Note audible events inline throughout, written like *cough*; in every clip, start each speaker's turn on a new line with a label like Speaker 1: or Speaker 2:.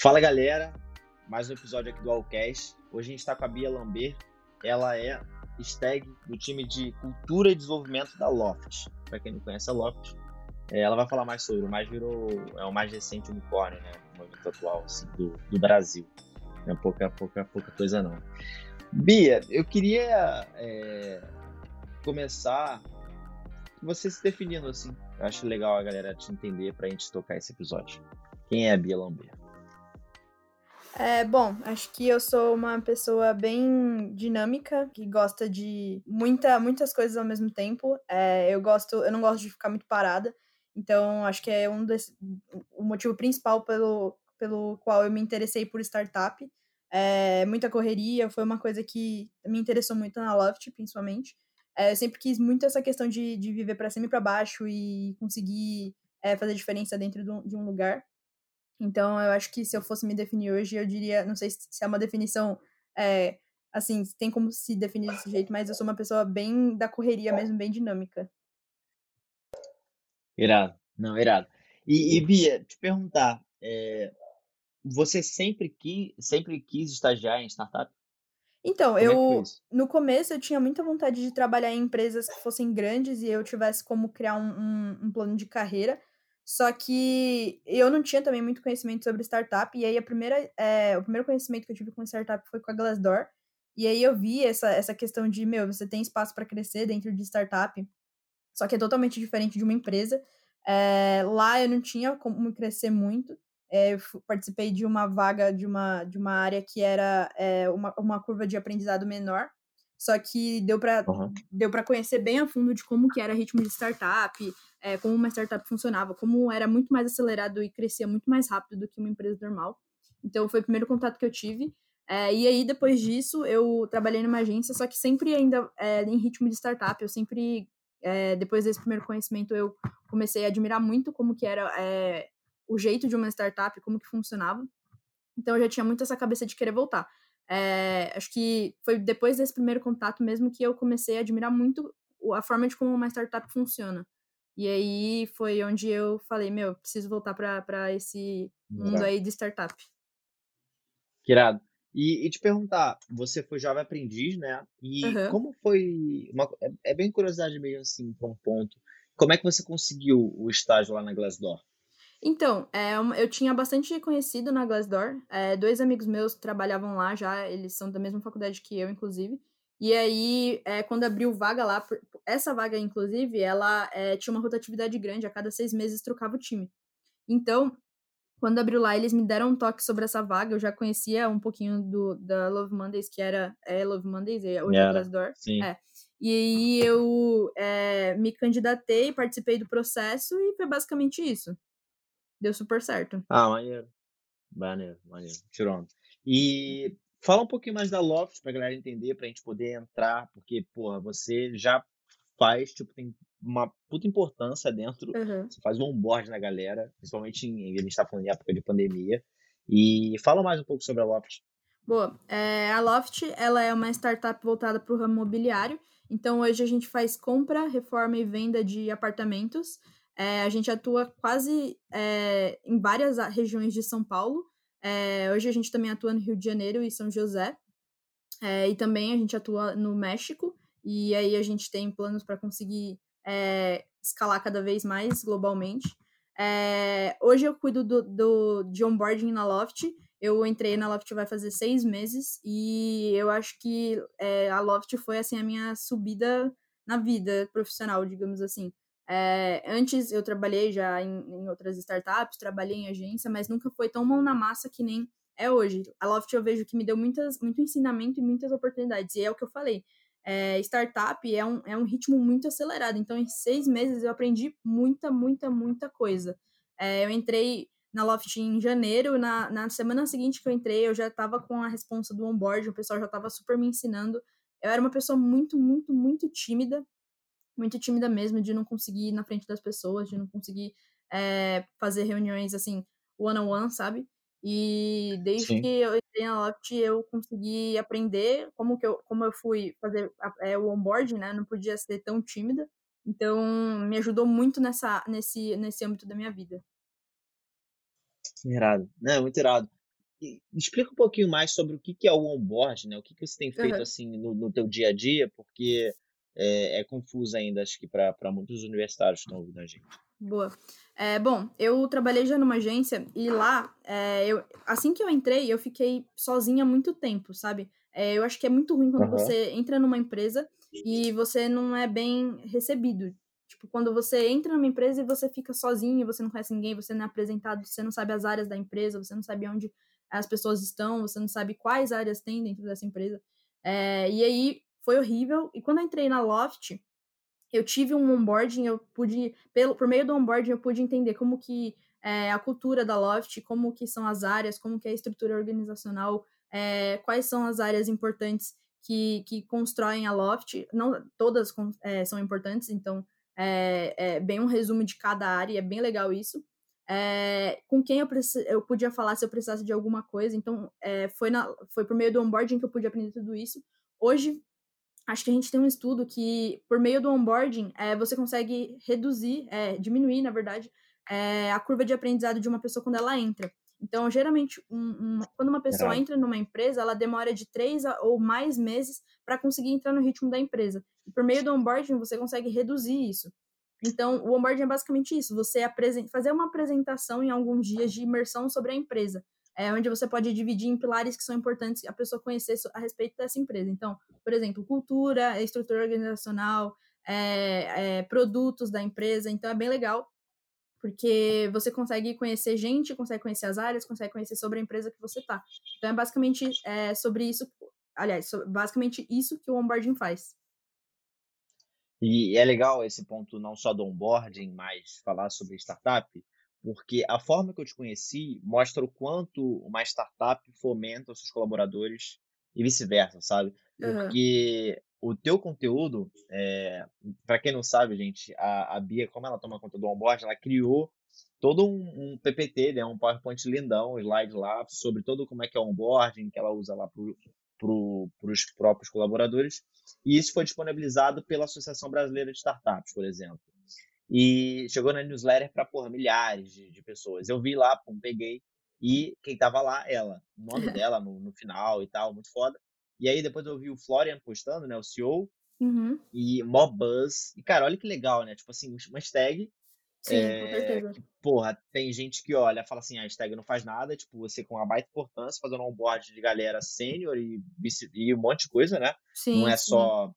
Speaker 1: Fala galera, mais um episódio aqui do Allcast. Hoje a gente está com a Bia Lambert. Ela é stag do time de cultura e desenvolvimento da Loft. Para quem não conhece a Loft, é, ela vai falar mais sobre. O mais virou é o mais recente unicórnio, né? No momento atual assim, do, do Brasil. É pouca, pouca, pouca coisa não. Bia, eu queria é, começar você se definindo assim. Eu acho legal a galera te entender para a gente tocar esse episódio. Quem é a Bia Lambert?
Speaker 2: É, bom, acho que eu sou uma pessoa bem dinâmica, que gosta de muita, muitas coisas ao mesmo tempo. É, eu gosto, eu não gosto de ficar muito parada. Então, acho que é um desse, o motivo principal pelo, pelo qual eu me interessei por startup. É, muita correria, foi uma coisa que me interessou muito na Loft, principalmente. É, eu sempre quis muito essa questão de, de viver para cima e para baixo e conseguir é, fazer diferença dentro de um lugar. Então, eu acho que se eu fosse me definir hoje, eu diria, não sei se é uma definição, é, assim, tem como se definir desse jeito, mas eu sou uma pessoa bem da correria mesmo, bem dinâmica.
Speaker 1: Irado, não, irado. E, e Bia, te perguntar, é, você sempre quis, sempre quis estagiar em startup?
Speaker 2: Então, Como eu, é no começo, eu tinha muita vontade de trabalhar em empresas que fossem grandes e eu tivesse como criar um, um, um plano de carreira. Só que eu não tinha também muito conhecimento sobre startup, e aí a primeira, é, o primeiro conhecimento que eu tive com startup foi com a Glassdoor. E aí eu vi essa, essa questão de, meu, você tem espaço para crescer dentro de startup, só que é totalmente diferente de uma empresa. É, lá eu não tinha como crescer muito. É, participei de uma vaga de uma, de uma área que era uma, uma curva de aprendizado menor. Só que deu para uhum. deu para conhecer bem a fundo de como que era ritmo de startup, é, como uma startup funcionava, como era muito mais acelerado e crescia muito mais rápido do que uma empresa normal. Então, foi o primeiro contato que eu tive. É, e aí, depois disso, eu trabalhei numa agência, só que sempre ainda é, em ritmo de startup. Eu sempre, depois desse primeiro conhecimento, eu comecei a admirar muito como que era o jeito de uma startup, como que funcionava. Então, eu já tinha muito essa cabeça de querer voltar. É, acho que foi depois desse primeiro contato mesmo que eu comecei a admirar muito a forma de como uma startup funciona. E aí foi onde eu falei, meu, preciso voltar para esse mundo aí de startup.
Speaker 1: Que irado. E, e, te perguntar, você foi jovem aprendiz, né? E uhum. como foi. Uma, é, é, bem curiosidade mesmo, assim, para um ponto. Como é que você conseguiu o estágio lá na Glassdoor?
Speaker 2: Então, é, eu tinha bastante conhecido na Glassdoor. É, dois amigos meus trabalhavam lá já, eles são da mesma faculdade que eu, inclusive. E aí, é, quando abriu vaga lá, essa vaga, inclusive, ela é, tinha uma rotatividade grande, a cada seis meses trocava o time. Então, quando abriu lá, eles me deram um toque sobre essa vaga. Eu já conhecia um pouquinho do, da Love Mondays, que era é, Love Mondays, é, hoje yeah, é Glassdoor.
Speaker 1: Sim.
Speaker 2: É. E aí eu é, me candidatei, participei do processo e foi basicamente isso. Deu super certo.
Speaker 1: Ah, maneiro. Maneiro, maneiro. Tirando. E Fala um pouquinho mais da Loft pra galera entender, pra gente poder entrar, porque, porra, você já faz, tipo, tem uma puta importância dentro,
Speaker 2: uhum.
Speaker 1: você faz um onboard na galera, principalmente em, a gente tá falando em época de pandemia. E fala mais um pouco sobre a Loft.
Speaker 2: Boa, é, a Loft, ela é uma startup voltada para o ramo imobiliário, então hoje a gente faz compra, reforma e venda de apartamentos, é, a gente atua quase é, em várias regiões de São Paulo, é, hoje a gente também atua no Rio de Janeiro e São José. É, e também a gente atua no México. E aí a gente tem planos para conseguir é, escalar cada vez mais globalmente. É, hoje eu cuido do, do, de onboarding na Loft. Eu entrei na Loft vai fazer seis meses e eu acho que a Loft foi assim a minha subida na vida profissional, digamos assim. É, antes eu trabalhei já em, em, outras startups, trabalhei em agência, mas nunca foi tão mão na massa que nem é hoje. A Loft eu vejo que me deu muitas, muito ensinamento e muitas oportunidades. E é o que eu falei. É, startup é um, é um ritmo muito acelerado. Então, em seis meses eu aprendi muita, muita, muita coisa. É, eu entrei na Loft em janeiro, na, na semana seguinte que eu entrei, eu já estava com a responsa do onboard, o pessoal já estava super me ensinando. Eu era uma pessoa muito, muito, muito tímida, muito tímida mesmo, de não conseguir ir na frente das pessoas, de não conseguir é, fazer reuniões assim, one-on-one, -on -one, sabe? E desde Sim. que eu entrei na Loft, eu consegui aprender como que eu, como eu fui fazer é, o onboarding, né? Não podia ser tão tímida. Então, me ajudou muito nessa, nesse, nesse âmbito da minha vida.
Speaker 1: Irado. Não, muito irado. explica um pouquinho mais sobre o que, que é o onboard, né? O que, que você tem feito uhum. assim no, no teu dia a dia, porque é, é confuso ainda, acho que para muitos universitários que estão ouvindo a gente.
Speaker 2: Boa. É, bom, eu trabalhei já numa agência e lá, é, eu, assim que eu entrei, eu fiquei sozinha muito tempo, sabe? É, eu acho que é muito ruim quando uhum. você entra numa empresa e você não é bem recebido. Tipo, quando você entra numa empresa e você fica sozinho, você não conhece ninguém, você não é apresentado, você não sabe as áreas da empresa, você não sabe onde as pessoas estão, você não sabe quais áreas tem dentro dessa empresa. É, e aí foi horrível. E quando eu entrei na Loft, eu tive um onboarding, eu pude, pelo, por meio do onboarding, eu pude entender como que é, a cultura da Loft, como que são as áreas, como que é a estrutura organizacional, é, quais são as áreas importantes que, que constroem a Loft. Não todas é, são importantes, então é, bem um resumo de cada área, é bem legal isso. Com quem eu, eu podia falar se eu precisasse de alguma coisa, então foi, na, foi por meio do onboarding que eu pude aprender tudo isso. Hoje, acho que a gente tem um estudo que, por meio do onboarding, é, você consegue reduzir, é, diminuir, na verdade, é, a curva de aprendizado de uma pessoa quando ela entra. Então, geralmente, um, um, quando uma pessoa entra numa empresa, ela demora de três a, ou mais meses para conseguir entrar no ritmo da empresa. E por meio do onboarding, você consegue reduzir isso. Então, o onboarding é basicamente isso: você fazer uma apresentação em alguns dias de imersão sobre a empresa é, onde você pode dividir em pilares que são importantes a pessoa conhecer a respeito dessa empresa. Então, por exemplo, cultura, estrutura organizacional, é, é, produtos da empresa. Então, é bem legal, porque você consegue conhecer gente, consegue conhecer as áreas, consegue conhecer sobre a empresa que você está. Então, é basicamente é, sobre isso, aliás, basicamente isso que o onboarding faz.
Speaker 1: E é legal esse ponto não só do onboarding, mas falar sobre startup, porque a forma que eu te conheci mostra o quanto uma startup fomenta os seus colaboradores e vice-versa, sabe? Porque uhum. o teu conteúdo, é, para quem não sabe, gente, a, a, Bia, como ela toma conta do onboard, ela criou todo um, um PPT, né, um PowerPoint lindão, um slide lá sobre todo como é que é o onboarding que ela usa lá para pro, os próprios colaboradores. E isso foi disponibilizado pela Associação Brasileira de Startups, por exemplo. E chegou na newsletter para, porra, milhares de, de, pessoas. Eu vi lá, pum, peguei. E quem tava lá, ela. O nome *laughs* dela no, no final e tal, muito foda. E aí depois eu vi o Florian postando, né, o CEO.
Speaker 2: Uhum.
Speaker 1: E mó buzz. E, cara, olha que legal, né? Tipo assim, uma hashtag.
Speaker 2: Sim, é, com certeza.
Speaker 1: Porra, tem gente que olha, fala assim, a hashtag não faz nada, tipo, você com uma baita importância, fazendo um onboard de galera sênior e, e um monte de coisa, né?
Speaker 2: Sim,
Speaker 1: não é
Speaker 2: sim.
Speaker 1: só.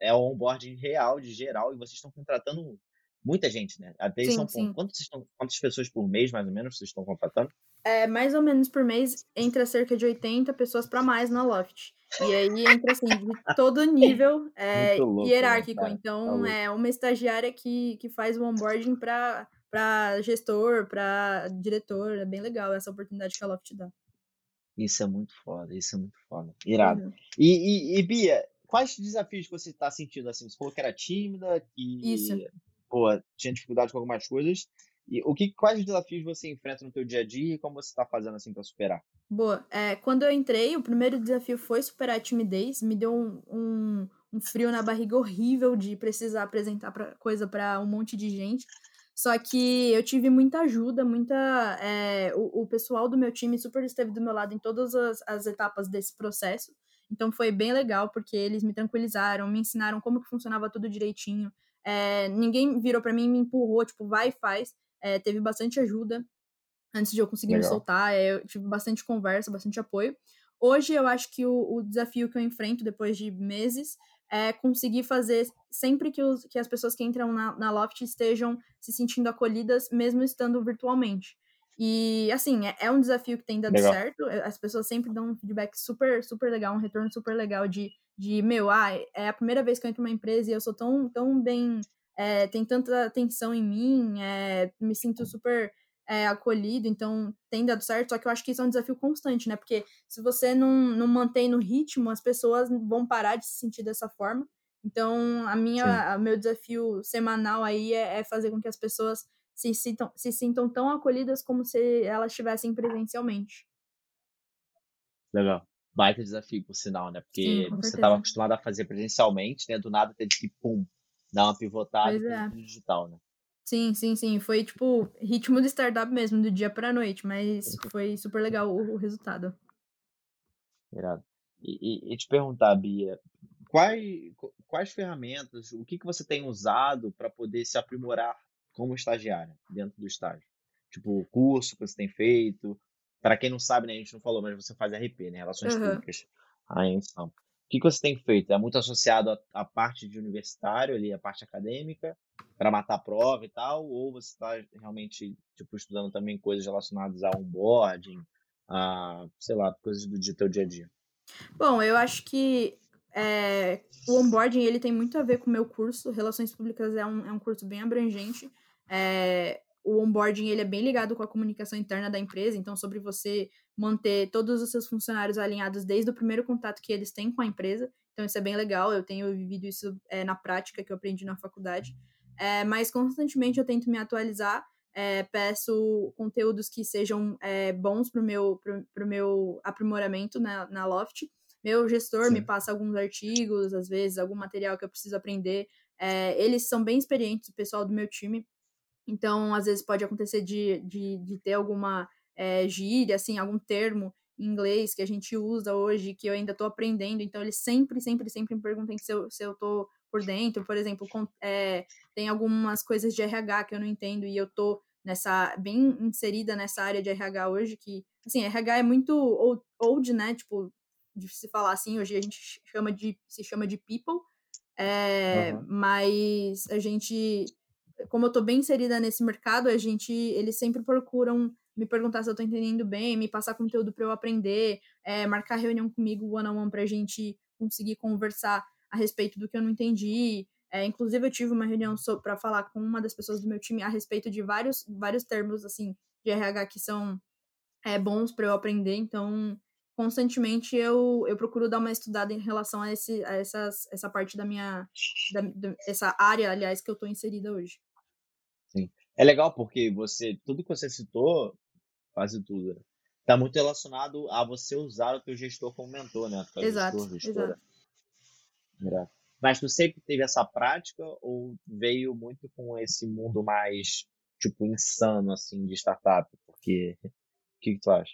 Speaker 1: É um onboarding real, de geral, e vocês estão contratando muita gente, né? Até sim, são, sim. Quantas, estão, quantas pessoas por mês, mais ou menos, vocês estão contratando?
Speaker 2: É, mais ou menos por mês, entra cerca de 80 pessoas para mais na Loft. E aí entra, assim, de *laughs* todo nível é, louco, né, hierárquico. Né, então, tá é uma estagiária que, que faz o onboarding para para gestor, para diretor. É bem legal essa oportunidade que a Loft dá.
Speaker 1: Isso é muito foda, isso é muito foda. Irado. Uhum. E, e, e, Bia, quais desafios você está sentindo assim? Você falou que era tímida, que
Speaker 2: isso
Speaker 1: pô, tinha dificuldade com algumas coisas. E o que, quais desafios você enfrenta no teu dia a dia e como você está fazendo assim para superar?
Speaker 2: Boa. É, quando eu entrei, o primeiro desafio foi superar a timidez. Me deu um, um, um frio na barriga horrível de precisar apresentar pra, coisa para um monte de gente. Só que eu tive muita ajuda, muita. É, o, o, pessoal do meu time super esteve do meu lado em todas as, as etapas desse processo. Então foi bem legal, porque eles me tranquilizaram, me ensinaram como que funcionava tudo direitinho. É, ninguém virou para mim e me empurrou, tipo, vai e faz. É, teve bastante ajuda antes de eu conseguir Legal. me soltar. É, eu tive bastante conversa, bastante apoio. Hoje eu acho que o, o, desafio que eu enfrento depois de meses é conseguir fazer sempre que, os, que as pessoas que entram na, na Loft estejam se sentindo acolhidas, mesmo estando virtualmente. E, assim, é, é, um desafio que tem dado legal. certo. As pessoas sempre dão um feedback super, super legal, um retorno super legal de, de meu, ah, é a primeira vez que eu entro numa empresa e eu sou tão, tão bem, é, tem tanta atenção em mim, é, me sinto super é, acolhido, então tem dado certo. Só que eu acho que isso é um desafio constante, né? Porque se você não, não mantém no ritmo, as pessoas vão parar de se sentir dessa forma. Então, a minha, o meu desafio semanal aí é, é fazer com que as pessoas se sintam, se sintam tão acolhidas como se elas estivessem presencialmente.
Speaker 1: Legal. Baita desafio, por sinal, né? Porque Sim, você estava acostumado a fazer presencialmente, né? Do nada teve que, pum, dar uma pivotada
Speaker 2: é.
Speaker 1: no digital, né?
Speaker 2: Sim, sim, sim. Foi tipo ritmo de startup mesmo, do dia pra noite, mas foi super legal o, o resultado.
Speaker 1: Irado. E, e, e te perguntar, Bia, quais, quais ferramentas, o que, que você tem usado para poder se aprimorar como estagiária dentro do estágio? Tipo, o curso que você tem feito. Para quem não sabe, né, a gente não falou, mas você faz RP, né? Relações
Speaker 2: Uhum.
Speaker 1: Públicas. Aí, então, o que, que você tem feito? É muito associado à, à parte de universitário, ali, a parte acadêmica, para matar a prova e tal? Ou você está realmente, tipo, estudando também coisas relacionadas a onboarding, a, sei lá, coisas do dia, teu dia a dia?
Speaker 2: Bom, eu acho que é, o onboarding ele tem muito a ver com o meu curso. Relações Públicas é um, é um curso bem abrangente. É, o onboarding ele é bem ligado com a comunicação interna da empresa, então sobre você manter todos os seus funcionários alinhados desde o primeiro contato que eles têm com a empresa. Então isso é bem legal, eu tenho vivido isso é, na prática que eu aprendi na faculdade. É, mas constantemente eu tento me atualizar, é, peço conteúdos que sejam bons para o meu, pro, pro meu aprimoramento na, na Loft. Meu gestor Sim. me passa alguns artigos, às vezes, algum material que eu preciso aprender. Eles são bem experientes, o pessoal do meu time, então, às vezes pode acontecer de, de, de ter alguma é, gíria, assim, algum termo em inglês que a gente usa hoje, que eu ainda estou aprendendo. Então, eles sempre, sempre, sempre me perguntam se eu, se eu tô por dentro. Por exemplo, com, é, tem algumas coisas de RH que eu não entendo e eu tô nessa, bem inserida nessa área de RH hoje, que, assim, RH é muito old, old né? Tipo, de se falar assim, hoje a gente chama de, se chama de people, é, uhum. mas a gente como eu tô bem inserida nesse mercado, a gente, eles sempre procuram me perguntar se eu tô entendendo bem, me passar conteúdo para eu aprender, é, marcar reunião comigo one on one pra gente conseguir conversar a respeito do que eu não entendi. É, inclusive, eu tive uma reunião para falar com uma das pessoas do meu time a respeito de vários, vários termos, assim, de RH que são é, bons para eu aprender. Então, constantemente eu, eu procuro dar uma estudada em relação a, esse, a essas, essa parte da minha. Da, da, essa área, aliás, que eu estou inserida hoje.
Speaker 1: Sim. É legal porque você. Tudo que você citou, quase tudo, né? Tá muito relacionado a você usar o teu gestor como mentor, né?
Speaker 2: Exato, gestor, gestora.
Speaker 1: exato. Mas tu sempre teve essa prática ou veio muito com esse mundo mais, tipo, insano, assim, de startup? Porque. O que, que tu acha?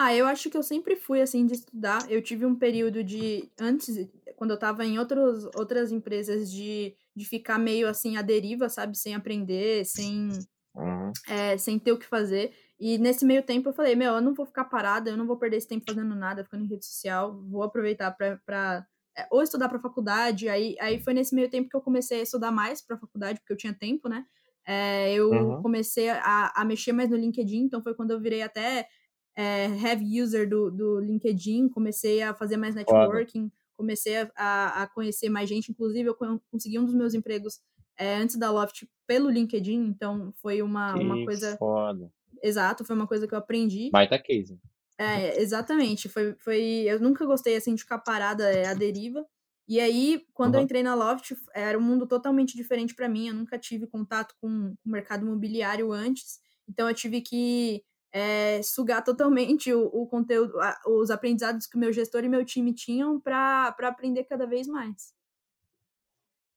Speaker 2: Ah, eu acho que eu sempre fui assim de estudar. Eu tive um período de antes, quando eu estava em outros, outras empresas de, de ficar meio assim à deriva, sabe, sem aprender, sem
Speaker 1: uhum.
Speaker 2: é, sem ter o que fazer. E nesse meio tempo eu falei, meu, eu não vou ficar parada, eu não vou perder esse tempo fazendo nada, ficando em rede social, vou aproveitar para é, ou estudar para faculdade. Aí, aí foi nesse meio tempo que eu comecei a estudar mais para faculdade, porque eu tinha tempo, né? É, eu uhum. comecei a, a mexer mais no LinkedIn, então foi quando eu virei até é, heavy user do, do LinkedIn, comecei a fazer mais networking, foda. Comecei a, a, conhecer mais gente. Inclusive, eu consegui um dos meus empregos é, antes da Loft pelo LinkedIn, então foi uma, uma coisa.
Speaker 1: Foda.
Speaker 2: Exato, foi uma coisa que eu aprendi.
Speaker 1: Baita case.
Speaker 2: É, exatamente. Foi, foi, eu nunca gostei assim de ficar parada é, à deriva. E aí, quando uhum. eu entrei na Loft, era um mundo totalmente diferente para mim. Eu nunca tive contato com o mercado imobiliário antes. Então, eu tive que é, sugar totalmente o, o conteúdo, a, os aprendizados que o meu gestor e meu time tinham para aprender cada vez mais.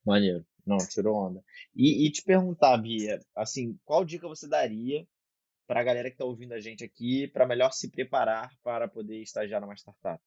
Speaker 1: Maneiro. Não, tirou onda. E, e te perguntar, Bia, assim, qual dica você daria para a galera que está ouvindo a gente aqui para melhor se preparar para poder estagiar numa startup?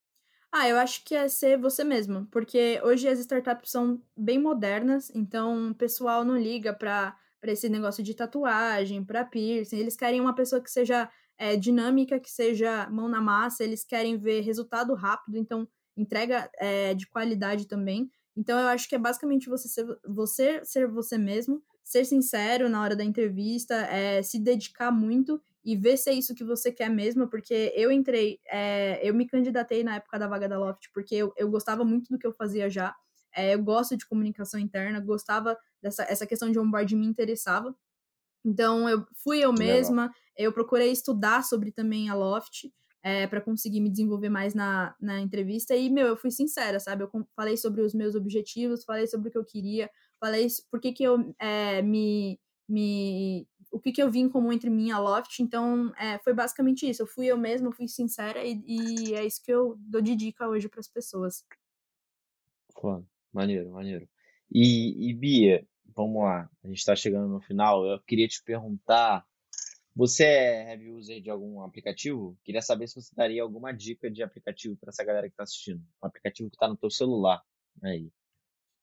Speaker 2: Ah, eu acho que é ser você mesmo, porque hoje as startups são bem modernas, então o pessoal não liga para para esse negócio de tatuagem, para piercing. Eles querem uma pessoa que seja é, dinâmica, que seja mão na massa, eles querem ver resultado rápido, então entrega é, de qualidade também. Então eu acho que é basicamente você ser você, ser você mesmo, ser sincero na hora da entrevista, é, se dedicar muito e ver se é isso que você quer mesmo, porque eu entrei, é, eu me candidatei na época da vaga da Loft, porque eu, eu gostava muito do que eu fazia já. É, eu gosto de comunicação interna, gostava dessa essa questão de onboard me interessava. Então eu fui eu mesma, eu procurei estudar sobre também a Loft é, eh, para conseguir me desenvolver mais na, na entrevista e meu, eu fui sincera, sabe? Eu falei sobre os meus objetivos, falei sobre o que eu queria, falei por que, que eu é, me, me o que, que eu vi em comum entre mim e a Loft, então é, foi basicamente isso. Eu fui eu mesma, fui sincera e, e é isso que eu dou de dica hoje para as pessoas.
Speaker 1: Claro. Maneiro, maneiro. E, e Bia, vamos lá. A gente está chegando no final. Eu queria te perguntar: você é heavy user de algum aplicativo? Queria saber se você daria alguma dica de aplicativo para essa galera que está assistindo. Um aplicativo que está no teu celular. Aí.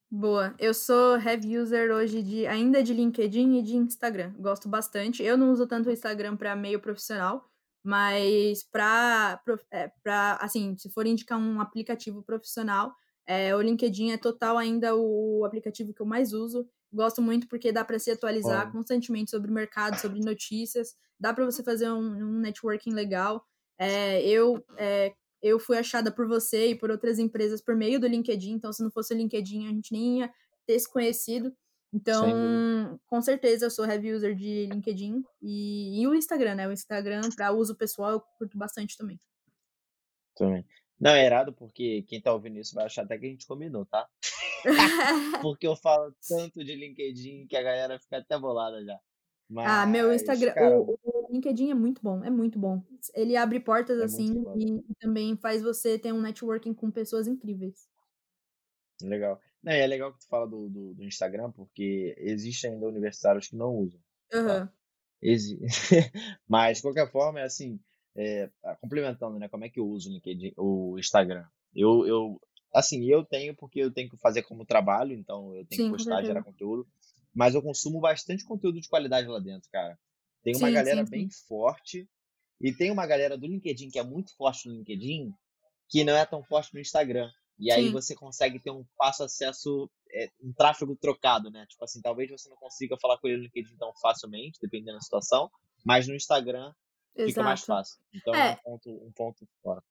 Speaker 2: Boa. Eu sou heavy user hoje de ainda de LinkedIn e de Instagram. Gosto bastante. Eu não uso tanto o Instagram para meio profissional, mas para é, para assim, se for indicar um aplicativo profissional, é, o LinkedIn é total ainda o aplicativo que eu mais uso. Gosto muito porque dá para se atualizar Bom. constantemente sobre o mercado, sobre notícias. Dá para você fazer um, um, networking legal. É, eu é, eu fui achada por você e por outras empresas por meio do LinkedIn. Então, se não fosse o LinkedIn, a gente nem ia ter se conhecido. Então, com certeza eu sou heavy user de LinkedIn e, e o Instagram, né? O Instagram para uso pessoal eu curto bastante também.
Speaker 1: Também. Não, é errado porque quem tá ouvindo isso vai achar até que a gente combinou, tá? *laughs* porque eu falo tanto de LinkedIn que a galera fica até bolada já.
Speaker 2: Mas, ah, meu Instagram, cara... o, o, LinkedIn é muito bom, é muito bom. Ele abre portas é assim e também faz você ter um networking com pessoas incríveis.
Speaker 1: Legal. Não, é legal que tu fala do, do, do Instagram, porque existem ainda universitários que não usam.
Speaker 2: Uhum. Tá?
Speaker 1: Exi... *laughs* Mas, de qualquer forma, é assim, é, ah, complementando, né? Como é que eu uso o LinkedIn, o Instagram? Eu, eu, assim, eu tenho porque eu tenho que fazer como trabalho, então eu tenho sim, que postar, gerar conteúdo. Mas eu consumo bastante conteúdo de qualidade lá dentro, cara. Tem uma sim, galera sim, bem forte e tem uma galera do LinkedIn que é muito forte no LinkedIn que não é tão forte no Instagram. E aí você consegue ter um fácil acesso, é, um tráfego trocado, né? Tipo assim, talvez você não consiga falar com ele no LinkedIn tão facilmente, dependendo da situação, mas no Instagram Exato. fica mais fácil. Então é, é um ponto, um ponto fora.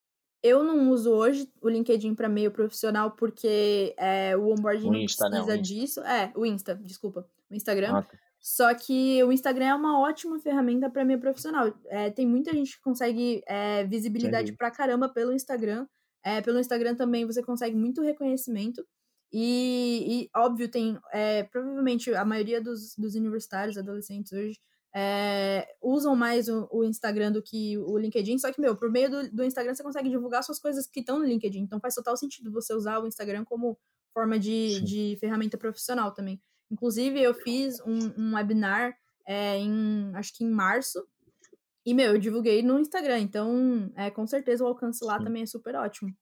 Speaker 2: Eu não uso hoje o LinkedIn para meio profissional porque é, o onboarding o Insta, não precisa né? disso. É, o Insta, desculpa. O Instagram. Ah, tá. Só que o Instagram é uma ótima ferramenta para meio profissional. É, tem muita gente que consegue é, visibilidade pra caramba pelo Instagram. É, pelo Instagram também você consegue muito reconhecimento. E, e óbvio, tem. É, provavelmente a maioria dos, dos universitários, adolescentes hoje, é, usam mais o, o, Instagram do que o LinkedIn, só que, meu, por meio do, do Instagram você consegue divulgar suas coisas que estão no LinkedIn, então faz total sentido você usar o Instagram como forma de, de ferramenta profissional também. Inclusive, eu fiz um, um webinar é, em, acho que em março, e, meu, eu divulguei no Instagram, então, é, com certeza o alcance lá Sim. também é super ótimo.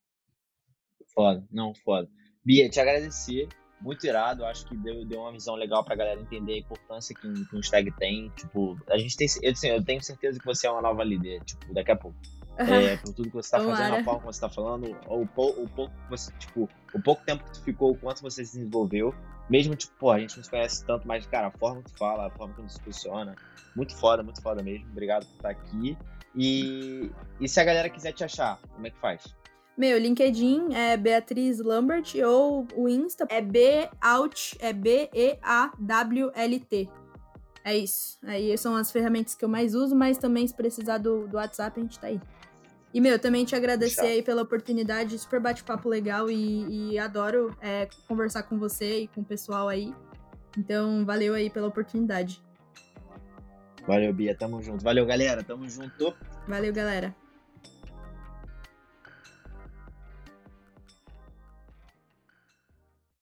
Speaker 1: Foda, não, foda. Bia, te agradecer muito irado. Acho que deu, deu uma visão legal pra galera entender a importância que um, que um stag tem. Tipo, a gente tem. Eu, assim, eu tenho certeza que você é uma nova líder, tipo, daqui a pouco. É, por tudo que você tá fazendo, a forma que você tá falando, o, o, o pouco você, tipo, o pouco tempo que tu ficou, o quanto você se desenvolveu. Mesmo, tipo, pô, a gente não se conhece tanto, mas, cara, a forma que tu fala, a forma que tu se funciona, muito foda, muito foda mesmo. Obrigado por estar aqui. E, e se a galera quiser te achar, como é que faz?
Speaker 2: Meu, LinkedIn é Beatriz Lambert ou o Insta é B-Out, é B-E-A-W-L-T. É isso. Aí são as ferramentas que eu mais uso, mas também se precisar do, do WhatsApp, a gente tá aí. E, meu, também te agradecer aí pela oportunidade, super bate-papo legal e, e adoro é, conversar com você e com o pessoal aí. Então, valeu aí pela oportunidade.
Speaker 1: Valeu, Bia, tamo junto. Valeu, galera, tamo junto.
Speaker 2: Valeu, galera.